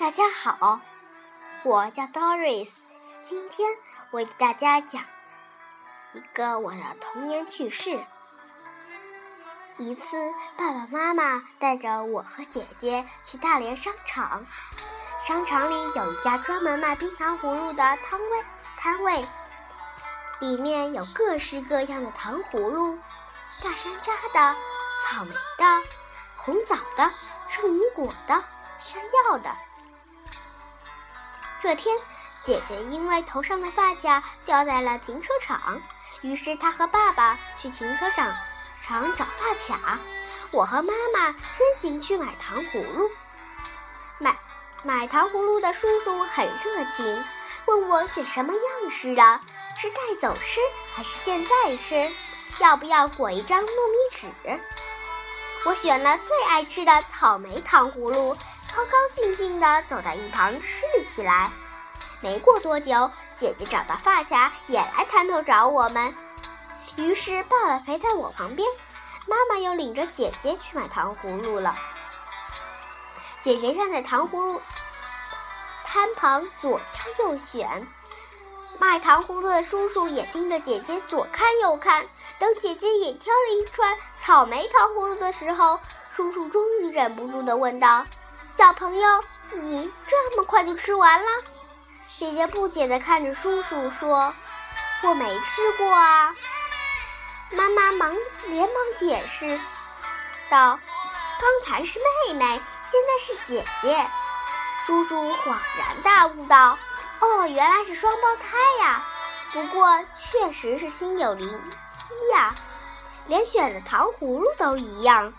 大家好，我叫 Doris，今天我给大家讲一个我的童年趣事。一次，爸爸妈妈带着我和姐姐去大连商场，商场里有一家专门卖冰糖葫芦的摊位，摊位里面有各式各样的糖葫芦，大山楂的、草莓的、红枣的、圣女果的、山药的。这天，姐姐因为头上的发卡掉在了停车场，于是她和爸爸去停车场场找发卡。我和妈妈先行去买糖葫芦。买买糖葫芦的叔叔很热情，问我选什么样式的，是带走吃还是现在吃？要不要裹一张糯米纸？我选了最爱吃的草莓糖葫芦。高高兴兴地走到一旁吃了起来。没过多久，姐姐找到发卡，也来摊头找我们。于是爸爸陪在我旁边，妈妈又领着姐姐去买糖葫芦了。姐姐站在糖葫芦摊旁左挑右选，卖糖葫芦的叔叔也盯着姐姐左看右看。等姐姐也挑了一串草莓糖葫芦的时候，叔叔终于忍不住地问道。小朋友，你这么快就吃完了？姐姐不解地看着叔叔说：“我没吃过啊。”妈妈忙连忙解释道：“刚才是妹妹，现在是姐姐。”叔叔恍然大悟道：“哦，原来是双胞胎呀！不过确实是心有灵犀呀，连选的糖葫芦都一样。”